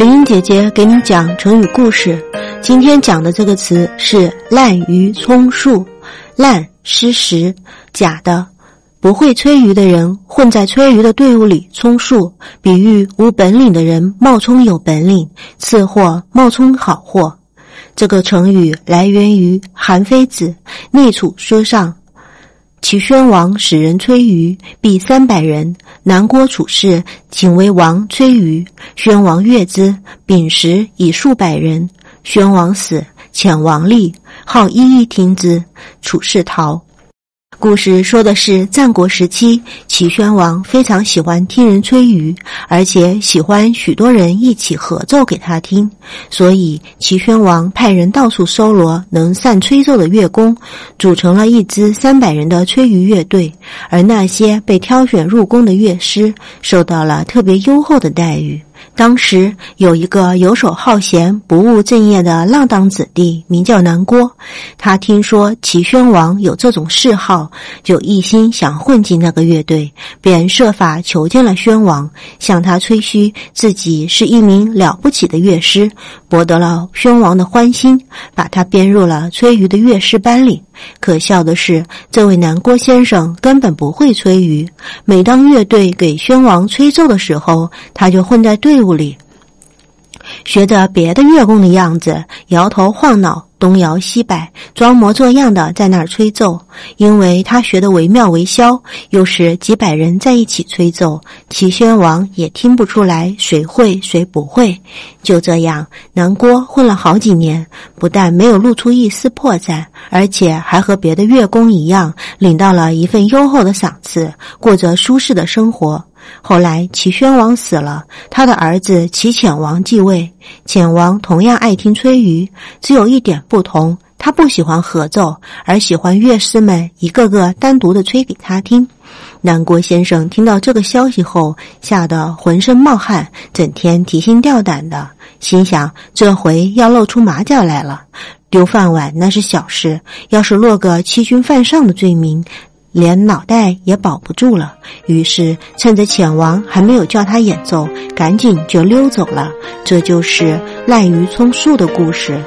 林英姐姐给你讲成语故事。今天讲的这个词是“滥竽充数”。滥，失实，假的。不会吹竽的人混在吹竽的队伍里充数，比喻无本领的人冒充有本领，次货冒充好货。这个成语来源于《韩非子·逆楚书》上。齐宣王使人吹竽，必三百人。南郭楚氏请为王吹竽，宣王悦之，秉时以数百人。宣王死，遣王立，号一一听之。处士逃。故事说的是战国时期，齐宣王非常喜欢听人吹竽，而且喜欢许多人一起合奏给他听，所以齐宣王派人到处搜罗能善吹奏的乐工，组成了一支三百人的吹竽乐队。而那些被挑选入宫的乐师，受到了特别优厚的待遇。当时有一个游手好闲、不务正业的浪荡子弟，名叫南郭。他听说齐宣王有这种嗜好，就一心想混进那个乐队，便设法求见了宣王，向他吹嘘自己是一名了不起的乐师，博得了宣王的欢心，把他编入了吹竽的乐师班里。可笑的是，这位南郭先生根本不会吹竽。每当乐队给宣王吹奏的时候，他就混在队伍里，学着别的乐工的样子，摇头晃脑。东摇西摆，装模作样的在那儿吹奏，因为他学得惟妙惟肖，又是几百人在一起吹奏，齐宣王也听不出来谁会谁不会。就这样，南郭混了好几年，不但没有露出一丝破绽，而且还和别的乐工一样，领到了一份优厚的赏赐，过着舒适的生活。后来齐宣王死了，他的儿子齐潜王继位。潜王同样爱听吹竽，只有一点不同，他不喜欢合奏，而喜欢乐师们一个个单独的吹给他听。南郭先生听到这个消息后，吓得浑身冒汗，整天提心吊胆的，心想这回要露出马脚来了。丢饭碗那是小事，要是落个欺君犯上的罪名。连脑袋也保不住了，于是趁着浅王还没有叫他演奏，赶紧就溜走了。这就是滥竽充数的故事。